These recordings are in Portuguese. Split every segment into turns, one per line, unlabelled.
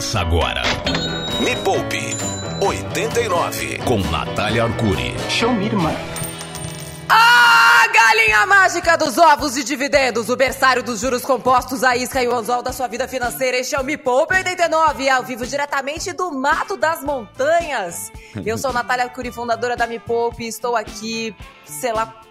Começa agora. Me Poupe 89 com Natália Arcuri.
Show me, irmã.
A galinha mágica dos ovos de dividendos, o berçário dos juros compostos, a isca e o anzol da sua vida financeira. Este é o Me Poupe 89, ao vivo diretamente do Mato das Montanhas. Eu sou Natália Arcuri, fundadora da Me Poupe, estou aqui, sei lá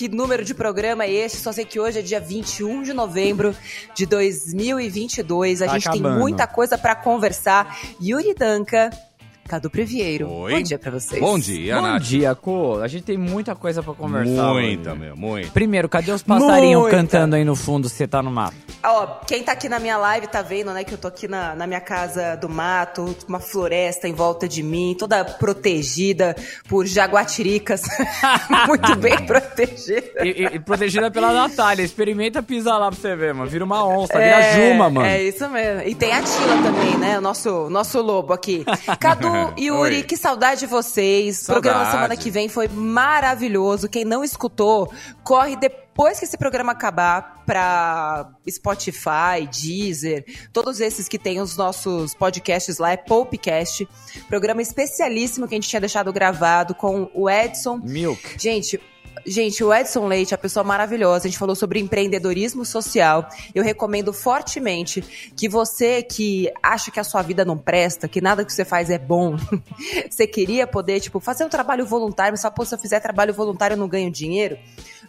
que número de programa é esse, só sei que hoje é dia 21 de novembro de 2022. A
Tá
gente tem
acabando.
muita coisa pra conversar. Yuri Danca, Cadu Previeiro.
Oi.
Bom dia pra vocês.
Bom dia,
Bom
Nath.
dia, Co. A gente tem muita coisa pra conversar.
Muita,
hoje.
meu, muito.
Primeiro, cadê os passarinhos
Muita.
cantando aí no fundo se você tá no mato?
Ó, quem tá aqui na minha live tá vendo, né, que eu tô aqui na, na minha casa do mato, uma floresta em volta de mim, toda protegida por jaguatiricas. Muito bem protegida.
E, e- e protegida pela Natália. Experimenta pisar lá pra você ver, mano. Vira uma onça, vira Juma, mano.
É isso mesmo. E tem a Tila também, né? O nosso, nosso lobo aqui. Cadu Yuri,
Oi.
que saudade de vocês. O programa da
Saudade.
semana que vem foi maravilhoso. Quem não escutou, corre depois que esse programa acabar pra Spotify, Deezer, todos esses que tem os nossos podcasts lá, é Popcast. Programa especialíssimo que a gente tinha deixado gravado com o Edson
Milk.
Gente, gente, o Edson Leite é pessoa maravilhosa. A gente falou sobre empreendedorismo social. Eu recomendo fortemente que você que acha que a sua vida não presta, que nada que você faz é bom, você queria poder, tipo, fazer um trabalho voluntário, mas só, pô, se eu fizer trabalho voluntário eu não ganho dinheiro.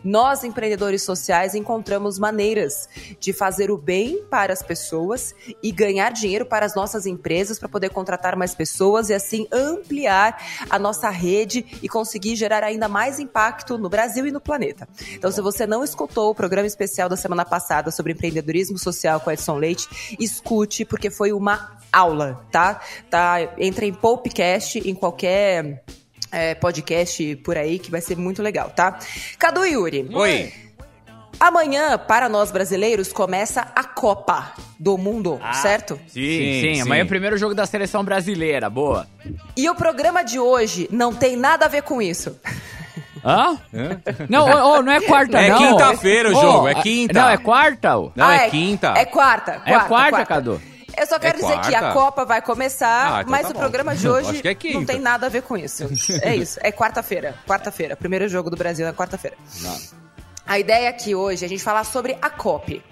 Nós, empreendedores sociais, encontramos maneiras de fazer o bem para as pessoas e ganhar dinheiro para as nossas empresas para poder contratar mais pessoas e assim ampliar a nossa rede e conseguir gerar ainda mais impacto no Brasil e no planeta. Então, se você não escutou o programa especial da semana passada sobre empreendedorismo social com Edson Leite, escute porque foi uma aula, tá? Tá, entra em Popcast em qualquer é, podcast por aí que vai ser muito legal, tá? Cadu e Yuri.
Oi.
Amanhã, para nós brasileiros, começa a Copa do Mundo, certo?
Sim, sim, Amanhã é o primeiro jogo da seleção brasileira. Boa.
E o programa de hoje não tem nada a ver com isso.
Hã? Não, ô, não é quarta,
É
não.
quinta-feira o jogo, é
a-
quinta.
Não, é quarta, ô.
Não,
Ah,
é quinta.
É quarta. quarta
É quarta, Cadu.
Eu só quero
É
dizer que a? Copa vai começar,
Ah, então
mas
tá
o
bom.
programa de hoje
é
não tem nada a ver com isso. É isso, é quarta-feira. Quarta-feira. Primeiro jogo do Brasil é quarta-feira. A ideia aqui hoje é a gente falar sobre a COP.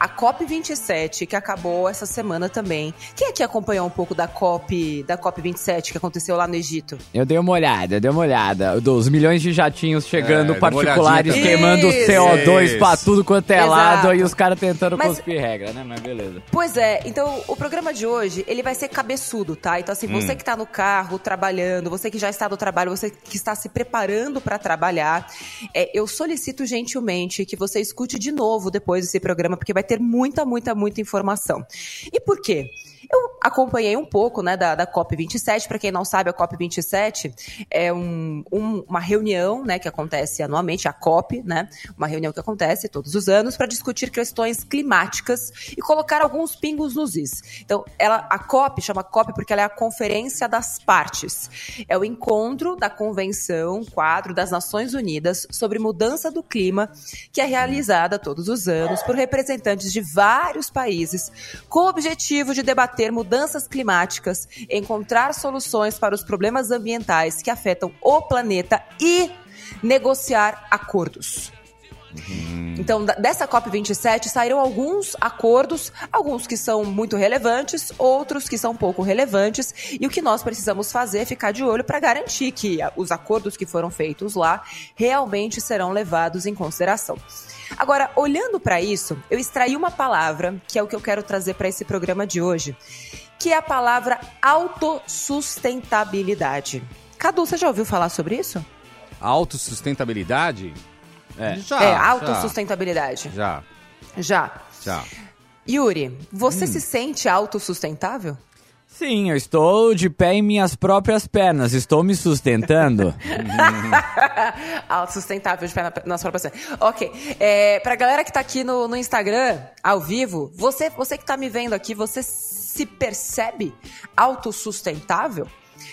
A COP 27, que acabou essa semana também. Quem aqui acompanhou um pouco da COP, da COP 27 que aconteceu lá no Egito?
Eu dei uma olhada, eu dei uma olhada. Dos milhões de jatinhos chegando
É,
particulares, queimando
também.
CO2
Isso.
pra tudo quanto é
Exato.
lado e os caras tentando
Mas-
cuspir regra, né? Mas beleza.
Pois é, então o programa de hoje, ele vai ser cabeçudo, tá? Então assim, você que tá no carro, trabalhando, você que já está no trabalho, você que está se preparando para trabalhar, é, eu solicito gentilmente que você escute de novo depois desse programa, porque vai ter muita, muita, muita informação. E por quê? Eu acompanhei um pouco né, da, da COP27. Para quem não sabe, a COP27 é um- um- uma reunião né, que acontece anualmente, a COP, né? Uma reunião que acontece todos os anos para discutir questões climáticas e colocar alguns pingos nos is. Então, ela, a COP chama COP porque ela é a Conferência das Partes. É o encontro da Convenção Quadro das Nações Unidas sobre Mudança do Clima, que é realizada todos os anos por representantes de vários países, com o objetivo de debater mudanças climáticas, encontrar soluções para os problemas ambientais que afetam o planeta e negociar acordos. Então, da- dessa COP27 saíram alguns acordos, alguns que são muito relevantes, outros que são pouco relevantes, e o que nós precisamos fazer é ficar de olho para garantir que os acordos que foram feitos lá realmente serão levados em consideração. Agora, olhando para isso, eu extraí uma palavra, que é o que eu quero trazer para esse programa de hoje, que é a palavra autossustentabilidade. Cadu, você já ouviu falar sobre isso?
Autossustentabilidade?
É.
Já.
é,
já,
autossustentabilidade.
Já,
Já.
já.
Yuri, você se sente autossustentável?
Sim, eu estou de pé em minhas próprias pernas, estou me sustentando.
autossustentável de pé na, nas próprias pernas. Ok. É, pra galera que tá aqui no, no Instagram, ao vivo, você, você que tá me vendo aqui, você se percebe autossustentável?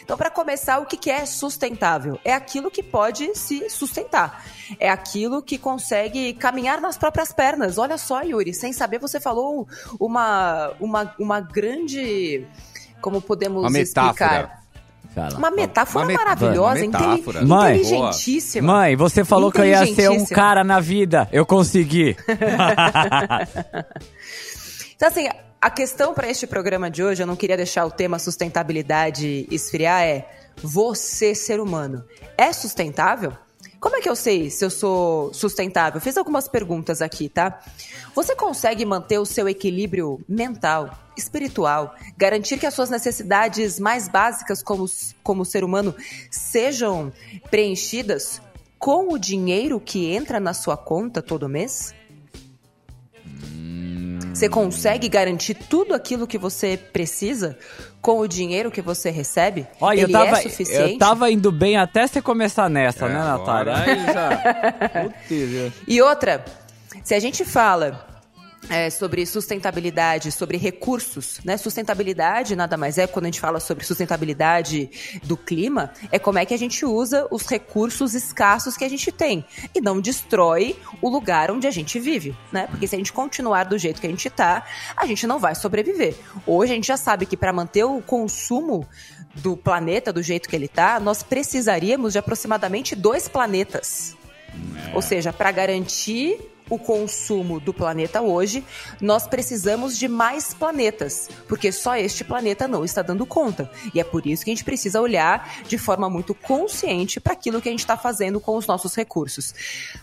Então, para começar, o que que é sustentável? É aquilo que pode se sustentar. É aquilo que consegue caminhar nas próprias pernas. Olha só, Yuri, sem saber, você falou uma, uma, uma grande. Como podemos
Uma metáfora.
explicar?
Fala.
Uma metáfora
Uma
maravilhosa,
uma metáfora.
Mãe.
inteligentíssima.
Mãe, você falou que eu ia ser um cara na vida. Eu consegui.
Então, assim, a questão para este programa de hoje, eu não queria deixar o tema sustentabilidade esfriar, é você, ser humano, é sustentável? Como é que eu sei se eu sou sustentável? Fiz algumas perguntas aqui, tá? Você consegue manter o seu equilíbrio mental, espiritual, garantir que as suas necessidades mais básicas como, como ser humano sejam preenchidas com o dinheiro que entra na sua conta todo mês? Você consegue garantir tudo aquilo que você precisa com o dinheiro que você recebe?
Olha, eu
Ele
tava,
é suficiente?
eu tava indo bem até você começar nessa,
É,
né,
agora
Natália?
aí já- Putz,
E outra, se a gente fala é, sobre sustentabilidade, sobre recursos, né? Sustentabilidade nada mais é quando a gente fala sobre sustentabilidade do clima, é como é que a gente usa os recursos escassos que a gente tem e não destrói o lugar onde a gente vive, né? Porque se a gente continuar do jeito que a gente tá, a gente não vai sobreviver. Hoje a gente já sabe que para manter o consumo do planeta do jeito que ele tá, nós precisaríamos de aproximadamente dois planetas. Ou seja, para garantir o consumo do planeta hoje, nós precisamos de mais planetas, porque só este planeta não está dando conta. E é por isso que a gente precisa olhar de forma muito consciente para aquilo que a gente está fazendo com os nossos recursos.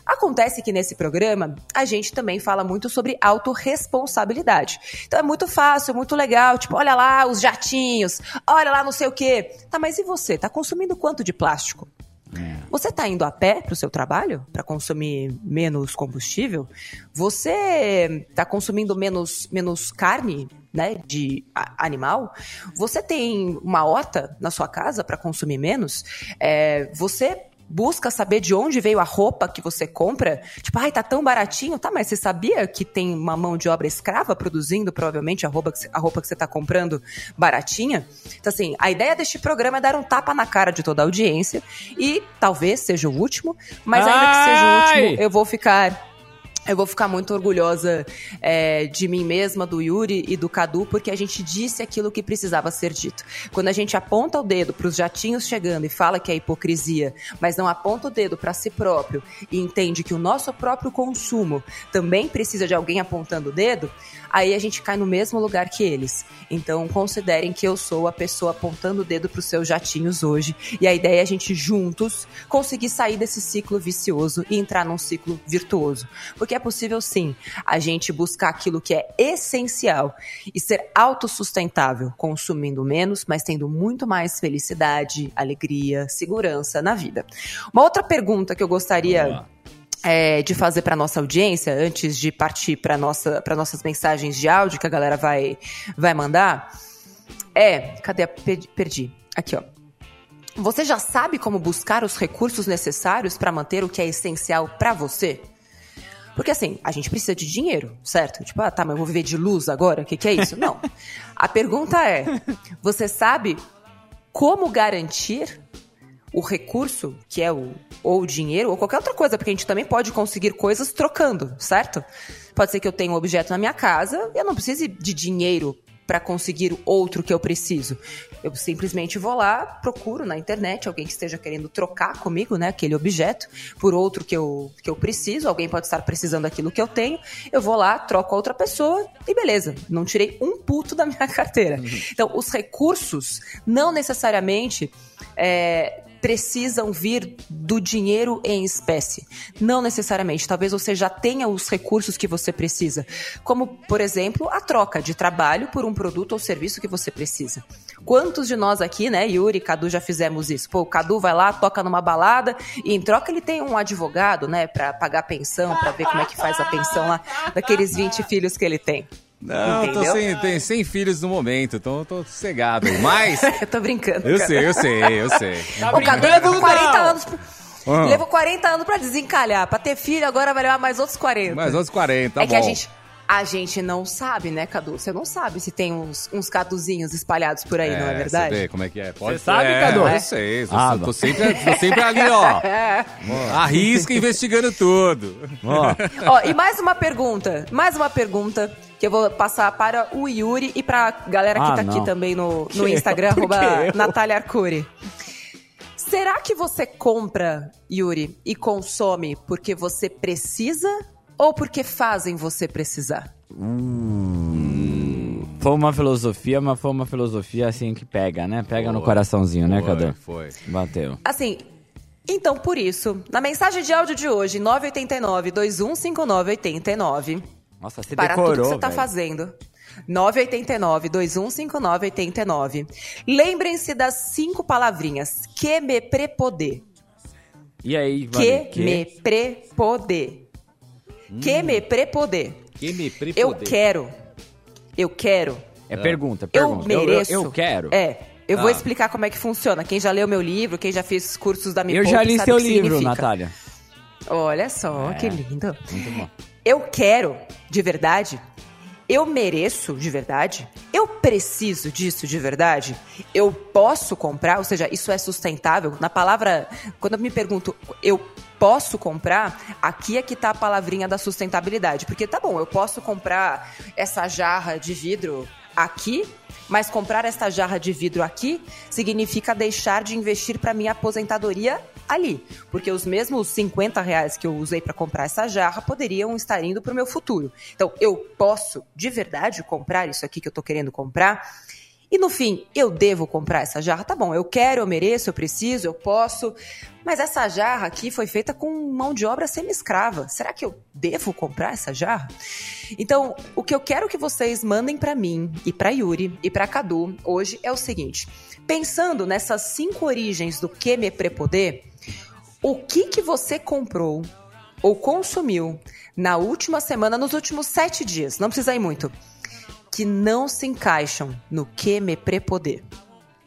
Acontece que nesse programa a gente também fala muito sobre autorresponsabilidade. Então é muito fácil, muito legal, tipo, olha lá os jatinhos, olha lá não sei o quê. Tá, mas e você? Tá consumindo quanto de plástico? Você está indo a pé para o seu trabalho para consumir menos combustível? Você está consumindo menos, menos carne né, de animal? Você tem uma horta na sua casa para consumir menos? É, você busca saber de onde veio a roupa que você compra? Tipo, ai, tá tão baratinho. Tá, mas você sabia que tem uma mão de obra escrava produzindo provavelmente a roupa que você, a roupa que você tá comprando baratinha? Então, assim, a ideia deste programa é dar um tapa na cara de toda a audiência e talvez seja o último, mas ainda que seja o
Ai!
último, eu vou ficar eu vou ficar muito orgulhosa é, de mim mesma, do Yuri e do Cadu, porque a gente disse aquilo que precisava ser dito. Quando a gente aponta o dedo para os jatinhos chegando e fala que é hipocrisia, mas não aponta o dedo para si próprio e entende que o nosso próprio consumo também precisa de alguém apontando o dedo, aí a gente cai no mesmo lugar que eles. Então considerem que eu sou a pessoa apontando o dedo para os seus jatinhos hoje. E a ideia é a gente juntos conseguir sair desse ciclo vicioso e entrar num ciclo virtuoso. Porque é possível sim a gente buscar aquilo que é essencial e ser autossustentável, consumindo menos, mas tendo muito mais felicidade, alegria, segurança na vida. Uma outra pergunta que eu gostaria é, de fazer para nossa audiência, antes de partir para nossa, para nossas mensagens de áudio que a galera vai, vai mandar, é. Cadê? a- Perdi. perdi. Aqui, ó. Você já sabe como buscar os recursos necessários para manter o que é essencial para você? Porque assim, a gente precisa de dinheiro, certo? Tipo, ah, tá, mas eu vou viver de luz agora? O que, que é isso? Não. A pergunta é: você sabe como garantir o recurso, que é o ou o dinheiro, ou qualquer outra coisa, porque a gente também pode conseguir coisas trocando, certo? Pode ser que eu tenha um objeto na minha casa e eu não precise de dinheiro para conseguir outro que eu preciso. Eu simplesmente vou lá, procuro na internet alguém que esteja querendo trocar comigo, né, aquele objeto, por outro que eu, que eu preciso. Alguém pode estar precisando daquilo que eu tenho. Eu vou lá, troco a outra pessoa e beleza. Não tirei um puto da minha carteira. Então, os recursos não necessariamente é, precisam vir do dinheiro em espécie. Não necessariamente. Talvez você já tenha os recursos que você precisa. Como, por exemplo, a troca de trabalho por um produto ou serviço que você precisa. Quantos de nós aqui, né, Yuri, Cadu, já fizemos isso? Pô, o Cadu vai lá, toca numa balada e em troca ele tem um advogado, né, pra pagar pensão, pra ver como é que faz a pensão lá daqueles 20 filhos que ele tem.
Não, tô sem, tem, sem filhos no momento, então tô sossegado. Mas,
Eu tô brincando.
eu
cara.
sei, eu sei, eu sei.
Tá
O Cadu levou 40
não?
anos. Pra...
Ah.
Levou 40 anos pra desencalhar. Pra ter filho, agora vai levar mais outros 40.
Mais outros 40, tá
é que
bom.
a gente. A gente não sabe, né, Cadu? Você não sabe se tem uns, uns caduzinhos espalhados por aí, não é
Você
verdade?
vê como é que é? Pode
Você sabe,
é,
Cadu?
Eu sei, eu
Ah,
tô, sempre, tô sempre ali, ó. Arrisca investigando tudo.
Ó,
Ó, e mais uma pergunta, mais uma pergunta que eu vou passar para o Yuri e pra galera que
Ah,
tá
não.
aqui também no, no
Que
Instagram,
eu?
Arroba? Natália Arcuri. Será que você compra, Yuri, e consome porque você precisa ou porque fazem você precisar?
foi uma filosofia, mas foi uma filosofia assim que pega, né? Pega no
Foi.
coraçãozinho, né,
Foi,
Cadu?
Foi.
Bateu.
Assim, então por isso, na mensagem de áudio de hoje, 989 215989
Nossa, você
para
decorou,
tudo que você tá
velho.
fazendo. 989 215989 Lembrem-se das cinco palavrinhas que me prepoder.
E aí,
Que,
Vani,
me prepoder. Que me prepoder.
Que me prepoder.
Eu quero. Eu quero.
É pergunta,
Eu
pergunta. Eu,
mereço.
eu, eu quero.
É. Eu vou
Ah.
explicar como é que funciona. Quem já leu meu livro, quem já fez cursos da Me
Eu
Poupe,
já li seu
que
livro,
significa.
Natália.
Olha só,
É.
que lindo.
Muito bom.
Eu quero, de verdade. Eu mereço, de verdade. Eu preciso disso, de verdade. Eu posso comprar, ou seja, isso é sustentável. Na palavra, quando eu me pergunto, eu posso comprar, aqui é que tá a palavrinha da sustentabilidade. Porque tá bom, eu posso comprar essa jarra de vidro aqui, mas comprar essa jarra de vidro aqui significa deixar de investir para minha aposentadoria ali. Porque os mesmos 50 reais que eu usei para comprar essa jarra poderiam estar indo para o meu futuro. Então, eu posso, de verdade, comprar isso aqui que eu estou querendo comprar? E no fim, eu devo comprar essa jarra? Tá bom, eu quero, eu mereço, eu preciso, eu posso. Mas essa jarra aqui foi feita com mão de obra semi-escrava. Será que eu devo comprar essa jarra? Então, o que eu quero que vocês mandem para mim e para Yuri e para Cadu hoje é o seguinte: pensando nessas cinco origens do que me prepoder, o que que você comprou ou consumiu na última semana, nos últimos sete dias? Não precisa ir muito. Que não se encaixam no que me prepoder.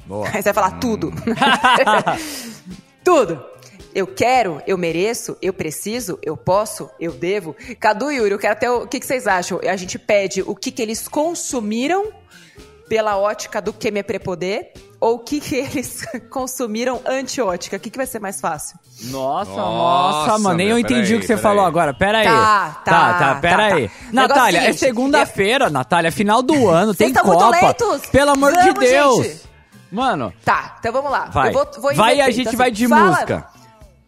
Boa.
Aí você vai falar tudo. tudo. Eu quero, eu mereço, eu preciso, eu posso, eu devo. Cadu e Yuri, eu quero até o, que, que vocês acham? A gente pede o que, que eles consumiram pela ótica do que me prepoder ou o que, que eles consumiram anti-ótica. O que, que vai ser mais fácil?
Nossa,
Nossa,
nossa, mano, nem eu entendi
peraí,
o que você falou agora. Pera aí.
Tá, tá,
tá, tá, pera
tá,
aí.
tá.
Natália, é
seguinte,
segunda-feira, Natália, final do ano, tem
estão muito
Copa. Pelo amor de
Vamos,
Deus.
gente.
Mano,
Tá, então vamos lá.
vai.
Eu vou, vou
vai e a gente
Então,
vai
assim,
de
fala-
música.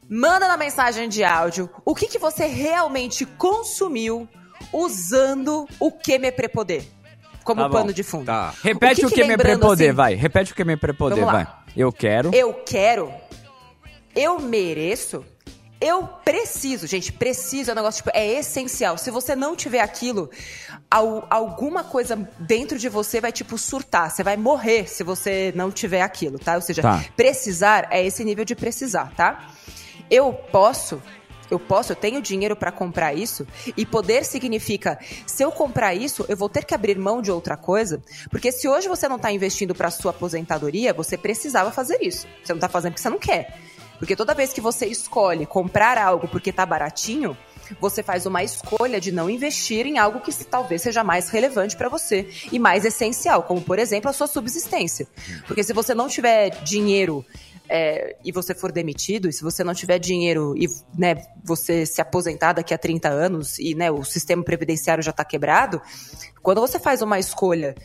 Manda na mensagem de áudio o que, que você realmente consumiu usando o que me prepoder como
Tá
pano de fundo.
Tá.
Repete o que, me
lembrando,
prepoder,
assim,
vai. Repete o que me prepoder, vai. Eu quero.
Eu quero, eu mereço, eu preciso. Gente, preciso é um negócio, tipo, é essencial. Se você não tiver aquilo, al- alguma coisa dentro de você vai, tipo, surtar. Você vai morrer se você não tiver aquilo, tá? Ou seja,
Tá.
precisar é esse nível de precisar, tá? Eu posso. Eu posso, eu tenho dinheiro para comprar isso e poder significa se eu comprar isso, eu vou ter que abrir mão de outra coisa, porque se hoje você não está investindo para sua aposentadoria, você precisava fazer isso. Você não está fazendo porque você não quer. Porque toda vez que você escolhe comprar algo porque tá baratinho, você faz uma escolha de não investir em algo que talvez seja mais relevante para você e mais essencial, como por exemplo a sua subsistência. Porque se você não tiver dinheiro é, e você for demitido, e se você não tiver dinheiro e né, você se aposentar daqui a 30 anos e né, o sistema previdenciário já está quebrado, quando você faz uma escolha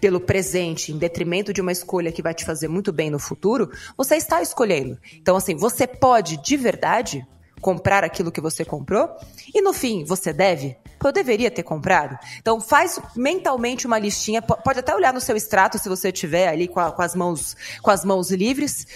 pelo presente, em detrimento de uma escolha que vai te fazer muito bem no futuro, você está escolhendo. Então, assim, você pode de verdade comprar aquilo que você comprou e no fim você deve. Eu deveria ter comprado. Então faz mentalmente uma listinha. po- Pode até olhar no seu extrato se você tiver ali com, a- com as mãos com as mãos livres.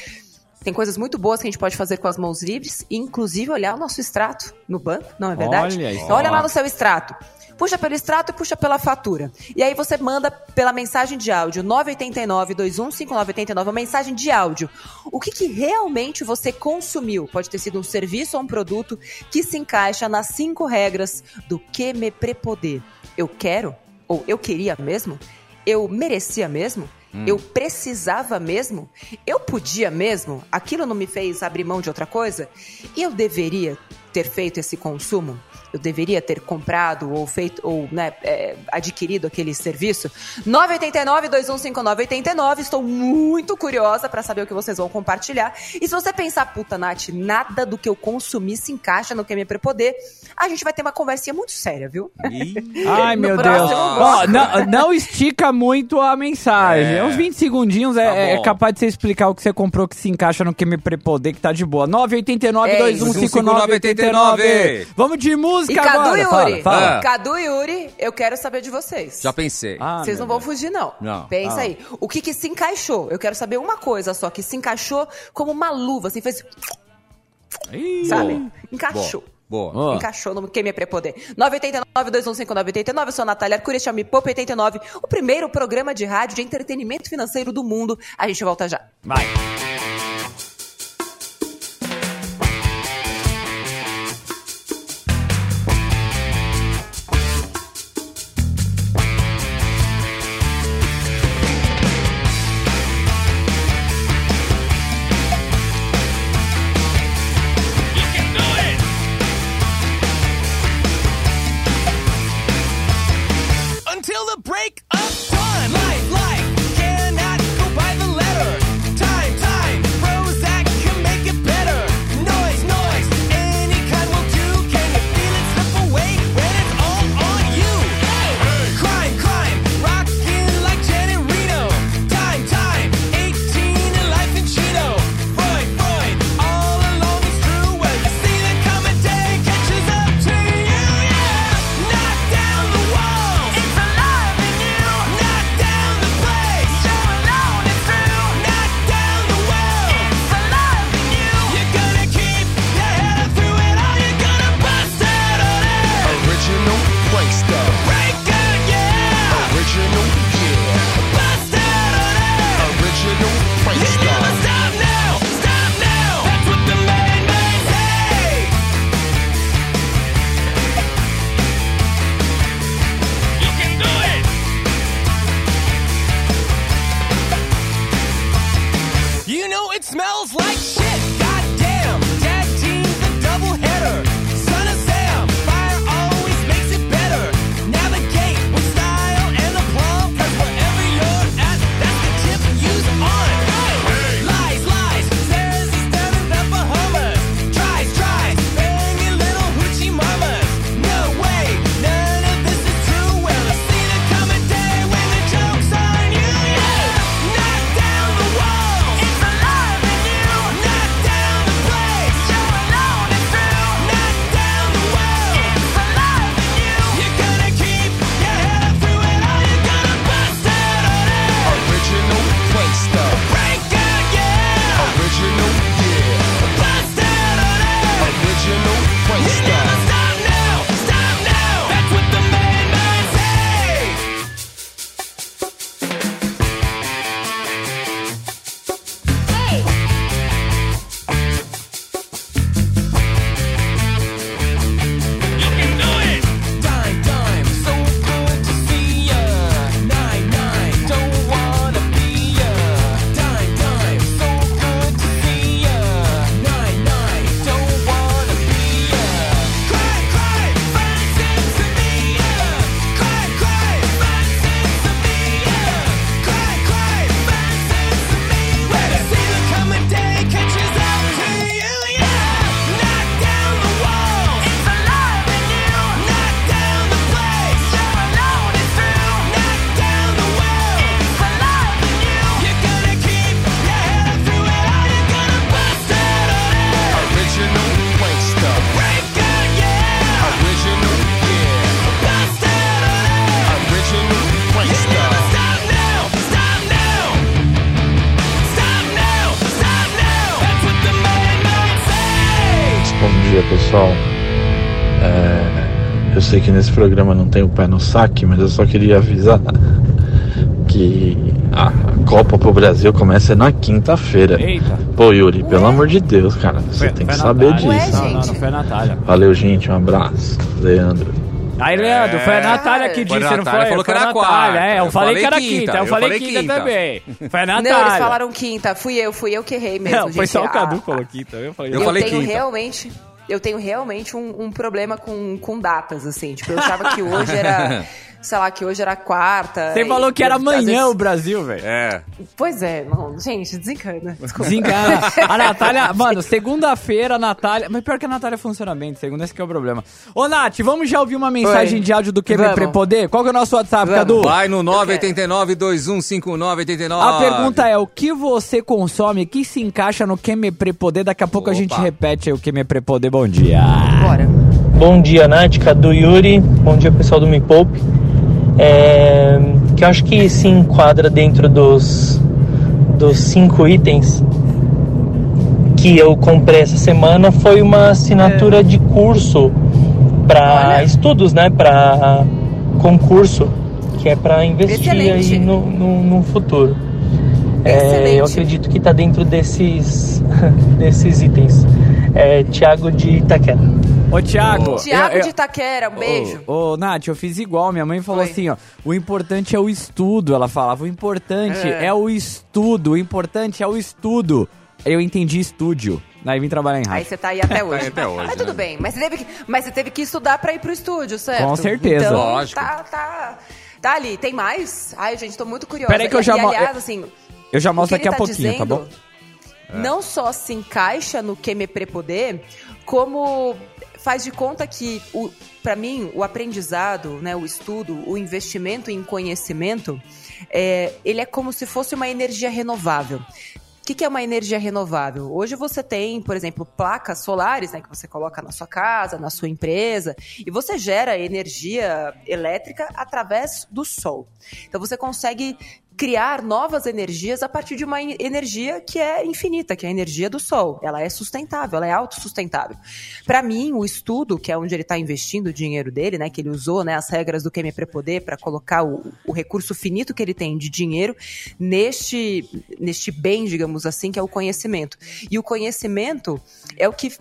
Tem coisas muito boas que a gente pode fazer com as mãos livres, inclusive olhar o nosso extrato no banco, não é verdade?
Olha.
Então, olha lá no seu extrato. Puxa pelo extrato e puxa pela fatura. E aí você manda pela mensagem de áudio 989 215989, uma mensagem de áudio. O que, que realmente você consumiu? Pode ter sido um serviço ou um produto que se encaixa nas cinco regras do que me prepoder. Eu quero? Ou eu queria mesmo? Eu merecia mesmo? Eu precisava mesmo? Eu podia mesmo? Aquilo não me fez abrir mão de outra coisa? E eu deveria ter feito esse consumo? Eu deveria ter comprado ou feito ou né, é, adquirido aquele serviço? 989-215989. Estou muito curiosa para saber o que vocês vão compartilhar. E se você pensar, puta, Nath, nada do que eu consumi se encaixa no que é minha prepoder, a gente vai ter uma conversinha muito séria, viu?
Ai, meu Deus. Ó, não, não estica muito a mensagem.
É.
Uns 20 segundinhos é,
Tá
é capaz de você explicar o que você comprou que se encaixa no que me prepoder, que tá de boa. 989
É
2159 Vamos de música
E Cadu
agora.
e
Fala,
Yuri,
fala.
Ah.
Cadu e Yuri, eu quero saber de vocês.
Já pensei.
Ah,
Vocês não vão fugir, não.
Não.
Pensa
Ah.
aí. O que que se encaixou? Eu quero saber uma coisa só, que se encaixou como uma luva, assim, fez,
Ih.
sabe? Encaixou.
Boa.
Ó.
Encaixou no Quem Me Prepoder. 989-2159-89. Eu sou a Natália Arcuri, este é o Me Poupa 89, o primeiro programa de rádio de entretenimento financeiro do mundo. A gente volta já.
Vai.
Dia, pessoal. É, eu sei que nesse programa não tem o pé no saque, mas eu só queria avisar que a Copa pro Brasil começa na quinta-feira.
Eita.
Pô, Yuri, pelo amor de Deus, cara, você
Foi-
tem que saber
Natália.
disso.
Ué,
Não, não, não foi a Natália.
Valeu, gente, um abraço. Leandro.
Aí, Leandro, foi a Natália que disse, não
Natália,
foi?
falou que
Foi
era
Natália,
quarta.
É, eu,
Eu
falei,
falei
que era
quinta,
quinta, eu,
eu
falei
falei
quinta,
quinta.
também. Foi a
Não,
Natália.
eles falaram quinta. Fui eu, fui eu que errei mesmo,
Não,
gente.
foi só o Cadu
Ah,
que falou quinta. Eu falei,
Eu
Eu,
falei
tenho
quinta.
realmente... eu tenho realmente um, um problema com, com datas, assim. Tipo, eu achava que hoje era. sei lá, que hoje era quarta.
Você falou que era amanhã
vezes-
o Brasil, velho.
É.
Pois é, não, gente, desencana. Desculpa.
Desencana. A Natália, mano, segunda-feira a Natália. Mas pior que a Natália funciona bem, de segunda, esse que é o problema. Ô, Nath, vamos já ouvir uma mensagem
Oi.
de áudio do QB. Prepoder? Qual que é o nosso WhatsApp,
Vamos.
Cadu?
Vai no 989-2159-89.
A pergunta é: o que você consome que se encaixa no QM Prepoder? Daqui a pouco a
Opa.
gente repete aí o QM Prepoder. Bom dia.
Bora.
Bom dia, Nath, Cadu Yuri. Bom dia, pessoal do Me Poupe. É, que eu acho que se enquadra dentro dos, dos cinco itens que eu comprei essa semana foi uma assinatura de curso para estudos, né? Para concurso, que é para investir
Excelente.
aí no, no, no futuro. É, eu acredito que está dentro desses, desses itens. É, Tiago de Itaquera.
Ô, Thiago.
Tiago
eu- eu-
de Itaquera, um beijo.
Ô, ô, Nath, eu fiz igual. Minha mãe falou
Oi.
assim, ó. O importante é o estudo. Ela falava, o importante é.
É.
o estudo. O importante é o estudo. Eu entendi estúdio. Aí vim trabalhar em
Aí
rádio.
você tá aí até hoje.
aí até hoje,
Mas tudo
né?
bem. Mas você, teve que, mas você teve que estudar pra ir pro estúdio, certo?
Com certeza.
Então,
Lógico.
Tá, tá, tá ali. Tem mais? Ai, gente, tô muito curiosa.
Peraí que eu já
e,
mo-
aliás, assim...
Eu já
o
mostro
que
daqui a
ele
pouquinho, tá bom?
dizendo Não só se encaixa no que me prepoder, como faz de conta que, para mim, o aprendizado, né, o estudo, o investimento em conhecimento, é, ele é como se fosse uma energia renovável. O que, que é uma energia renovável? Hoje você tem, por exemplo, placas solares, né, que você coloca na sua casa, na sua empresa, e você gera energia elétrica através do sol. Então você consegue criar novas energias a partir de uma en- energia que é infinita, que é a energia do sol. Ela é sustentável, ela é autossustentável. Para mim, o estudo, que é onde ele está investindo o dinheiro dele, né, que ele usou né, as regras do QM Prepoder para colocar o, o recurso finito que ele tem de dinheiro neste, neste bem, digamos assim, que é o conhecimento. E o conhecimento é o que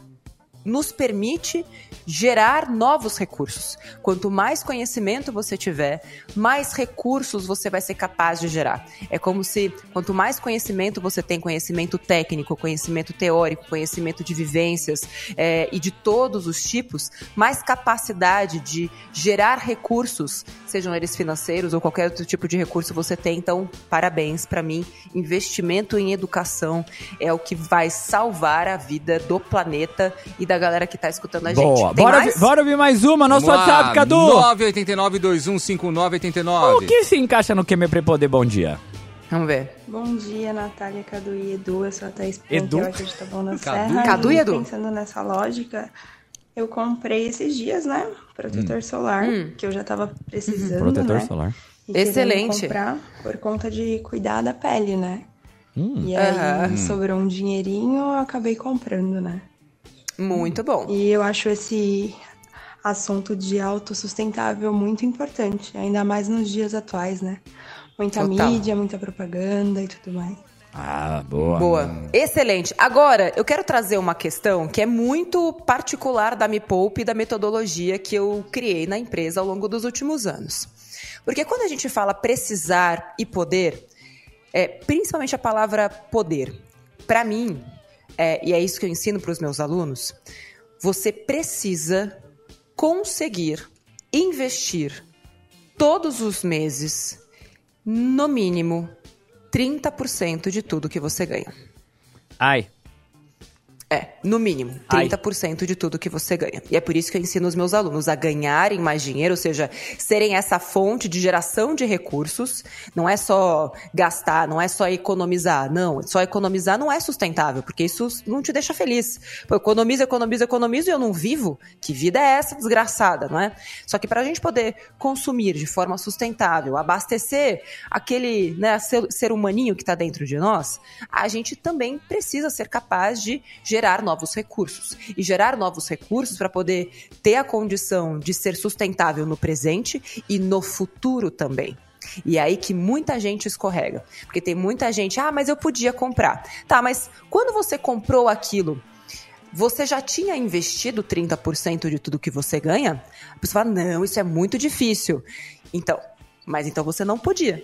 nos permite gerar novos recursos. Quanto mais conhecimento você tiver, mais recursos você vai ser capaz de gerar. É como se quanto mais conhecimento você tem, conhecimento técnico, conhecimento teórico, conhecimento de vivências é, e de todos os tipos, mais capacidade de gerar recursos, sejam eles financeiros ou qualquer outro tipo de recurso você tem. Então, parabéns para mim. Investimento em educação é o que vai salvar a vida do planeta e da galera que tá escutando a gente. Tem
Bora,
mais?
bora ouvir mais uma. Nosso
Vamos lá,
WhatsApp, Cadu.
989-2159-89.
O que se encaixa no QM Prepoder? Bom dia.
Vamos ver.
Bom dia, Natália, Cadu e Edu. Eu sou a Thaís
Edu?
Ponte, aqui de Taboão da
Cadu?
Serra.
Cadu e Edu?
Pensando nessa lógica, eu comprei esses dias, né? Protetor solar, que eu já tava precisando,
Protetor
né?
solar.
E
Excelente.
comprar por conta de cuidar da pele, né?
Hum.
E aí
Aham.
sobrou um dinheirinho, eu acabei comprando, né?
Muito bom.
E eu acho esse assunto de autossustentável muito importante, ainda mais nos dias atuais, né? Muita
Total.
mídia, muita propaganda e tudo mais.
Ah, boa.
Boa. Excelente. Agora, eu quero trazer uma questão que é muito particular da Me Poupe e da metodologia que eu criei na empresa ao longo dos últimos anos. Porque quando a gente fala precisar e poder, é, principalmente a palavra poder, para mim, é, e é isso que eu ensino para os meus alunos, você precisa conseguir investir todos os meses, no mínimo, 30% de tudo que você ganha.
Ai.
É, no mínimo,
Ai.
30% de tudo que você ganha. E é por isso que eu ensino os meus alunos a ganharem mais dinheiro, ou seja, serem essa fonte de geração de recursos. Não é só gastar, não é só economizar. Não, só economizar não é sustentável, porque isso não te deixa feliz. Pô, economiza, economiza, economiza e eu não vivo. Que vida é essa desgraçada, não é? Só que para a gente poder consumir de forma sustentável, abastecer aquele né, ser, ser humaninho que está dentro de nós, a gente também precisa ser capaz de gerar novos recursos. E gerar novos recursos para poder ter a condição de ser sustentável no presente e no futuro também. E é aí que muita gente escorrega. Porque tem muita gente, ah, mas eu podia comprar. Tá, mas quando você comprou aquilo, você já tinha investido 30% de tudo que você ganha? A pessoa fala, não, isso é muito difícil. Então, mas então você não podia.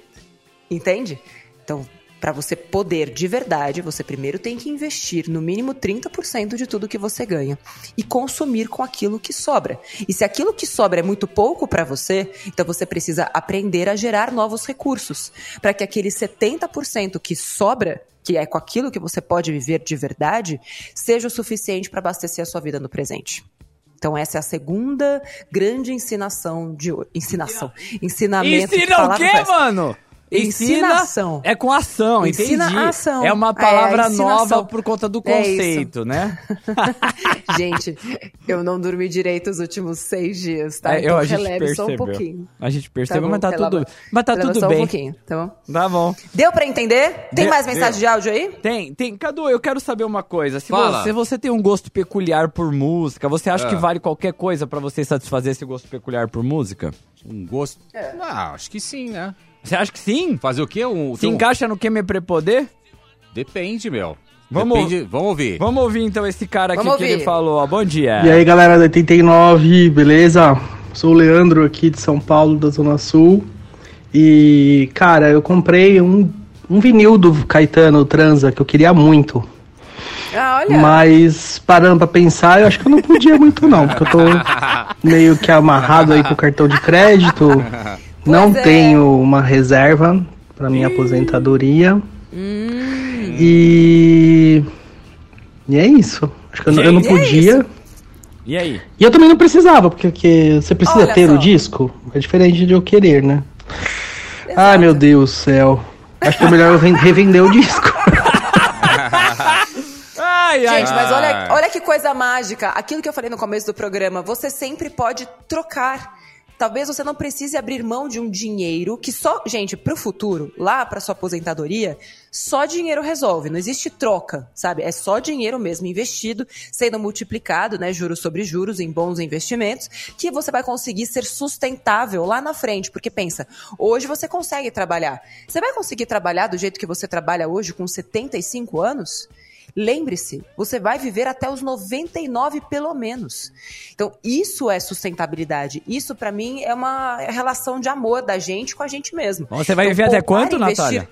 Entende? Então, Para você poder de verdade, você primeiro tem que investir no mínimo 30% de tudo que você ganha e consumir com aquilo que sobra. E se aquilo que sobra é muito pouco para você, então você precisa aprender a gerar novos recursos para que aquele 70% que sobra, que é com aquilo que você pode viver de verdade, seja o suficiente para abastecer a sua vida no presente. Então essa é a segunda grande ensinação de hoje. Ensinação. Ensinamento.
Ensina o quê, mano?
Ensinação.
É com ação,
Ensina
entendi.
a ação.
É uma
É,
palavra
a ensinação.
nova por conta do
É
conceito, né?
Gente, eu não dormi direito os últimos seis dias, tá?
É,
então
eu, a gente
releve só um
percebeu.
pouquinho.
A gente percebeu,
bom,
mas tá
releva-
tudo, mas tá tudo
só
bem.
um pouquinho, tá bom?
Tá bom.
Deu pra entender? Tem
Deu-
mais mensagem de áudio aí?
Tem, tem. Cadu, eu quero saber uma coisa. Se
Fala.
você, você tem um gosto peculiar por música, você acha
Ah.
que vale qualquer coisa pra você satisfazer esse gosto peculiar por música?
Um gosto.
É.
Ah, acho que sim, né?
Você acha que sim?
Fazer o quê? Um,
Se
um-
encaixa no que me prepoder?
Depende, meu.
Vamos-
Depende. Vamos ouvir.
Vamos ouvir então esse cara aqui
Vamos
que ele
ouvir.
falou. ó. Bom dia.
E aí galera da 89, beleza? Sou o Leandro aqui de São Paulo, da Zona Sul. E, cara, eu comprei um, um vinil do Caetano Transa que eu queria muito.
Ah, olha.
Mas, parando pra pensar, eu acho que eu não podia muito não, porque eu tô meio que amarrado aí com o cartão de crédito. Não
é.
tenho uma reserva pra minha aposentadoria.
Hum.
E. E é isso. Acho que eu, não- eu não
E é
podia.
E aí?
E eu também não precisava, porque, porque você precisa
Olha
ter
só.
o disco. É diferente de eu querer, né? Ai, meu Deus do céu. Acho que é melhor eu ven- revender o disco.
Gente, mas
Ah.
olha, olha que coisa mágica. Aquilo que eu falei no começo do programa, você sempre pode trocar. Talvez você não precise abrir mão de um dinheiro que só, gente, pro futuro, lá pra sua aposentadoria, só dinheiro resolve. Não existe troca, sabe? É só dinheiro mesmo investido, sendo multiplicado, né, juros sobre juros em bons investimentos, que você vai conseguir ser sustentável lá na frente. Porque pensa, hoje você consegue trabalhar. Você vai conseguir trabalhar do jeito que você trabalha hoje com 75 anos? Lembre-se, você vai viver até os 99 pelo menos. Então, isso é sustentabilidade. Isso, pra mim, é uma relação de amor da gente com a gente mesmo.
Você vai
Então,
viver até quanto,
investir-
Natália?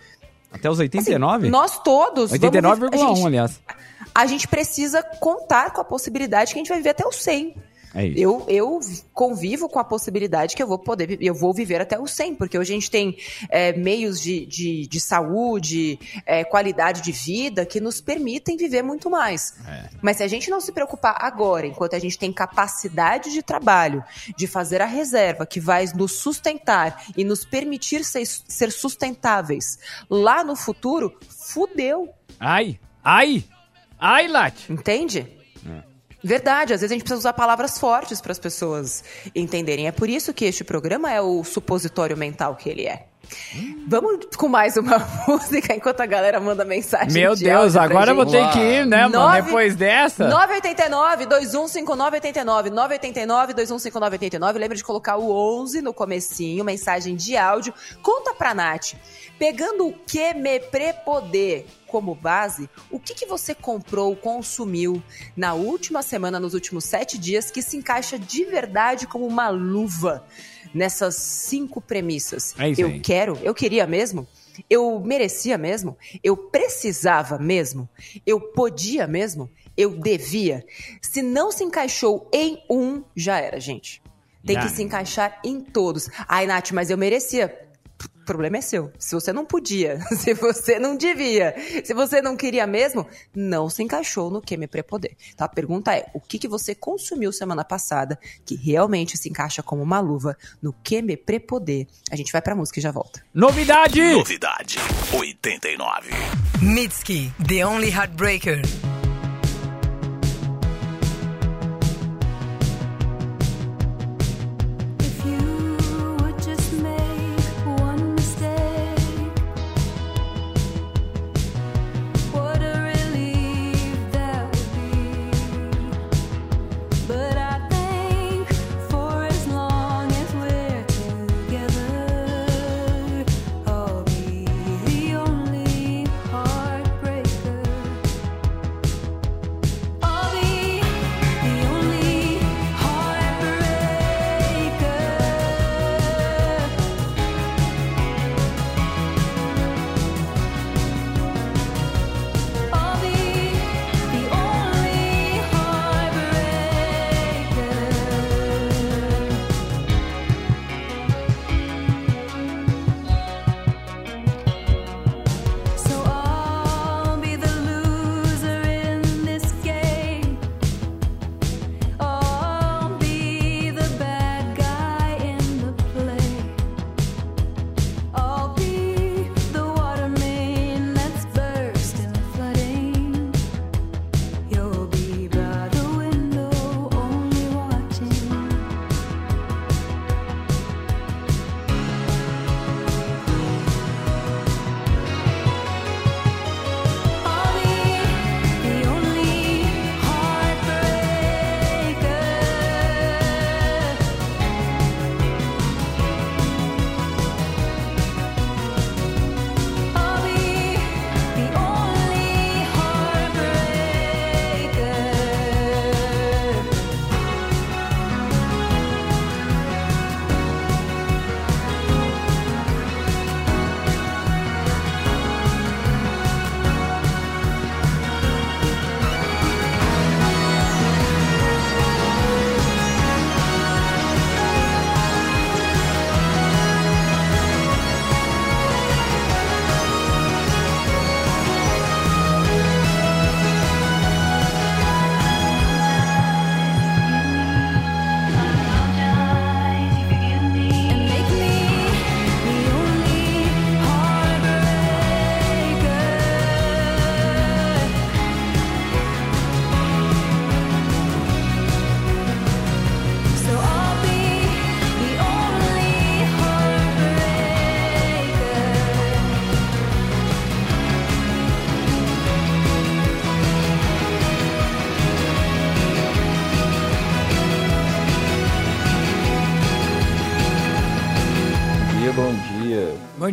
Até os 89?
Assim, nós todos. vamos viver-
89,1,
a gente-
aliás.
A gente precisa contar com a possibilidade que a gente vai viver até os 100.
É isso.
Eu, eu convivo com a possibilidade que eu vou poder, eu vou viver até os 100, porque hoje a gente tem é, meios de, de, de saúde, é, qualidade de vida que nos permitem viver muito mais. Mas se a gente não se preocupar agora, enquanto a gente tem capacidade de trabalho, de fazer a reserva que vai nos sustentar e nos permitir ser, ser sustentáveis lá no futuro, fudeu.
Ai, ai, ai, Lati.
Entende? Verdade, às vezes a gente precisa usar palavras fortes para as pessoas entenderem. É por isso que este programa é o supositório mental que ele é. Vamos com mais uma música enquanto a galera manda mensagem.
Meu
de
Deus, agora eu vou ter que ir, né, mano?
Nove-
Depois dessa.
989 215989 989 215989 Lembra de colocar o 11 no comecinho, mensagem de áudio. Conta pra Nath. Pegando o que me prepoder como base, o que, que você comprou, consumiu na última semana, nos últimos sete dias, que se encaixa de verdade como uma luva nessas cinco premissas?
É
eu quero, eu queria mesmo, eu merecia mesmo, eu precisava mesmo, eu podia mesmo, eu devia. Se não se encaixou em um, já era, gente. Tem
Já
que se encaixar em todos. Ai, Nath, mas eu merecia. O problema é seu. Se você não podia, se você não devia, se você não queria mesmo, não se encaixou no que me prepoder. Então a pergunta é: o que, que você consumiu semana passada que realmente se encaixa como uma luva no que me prepoder? A gente vai pra música e já volta.
Novidade!
Novidade 89.
Mitski, The Only Heartbreaker.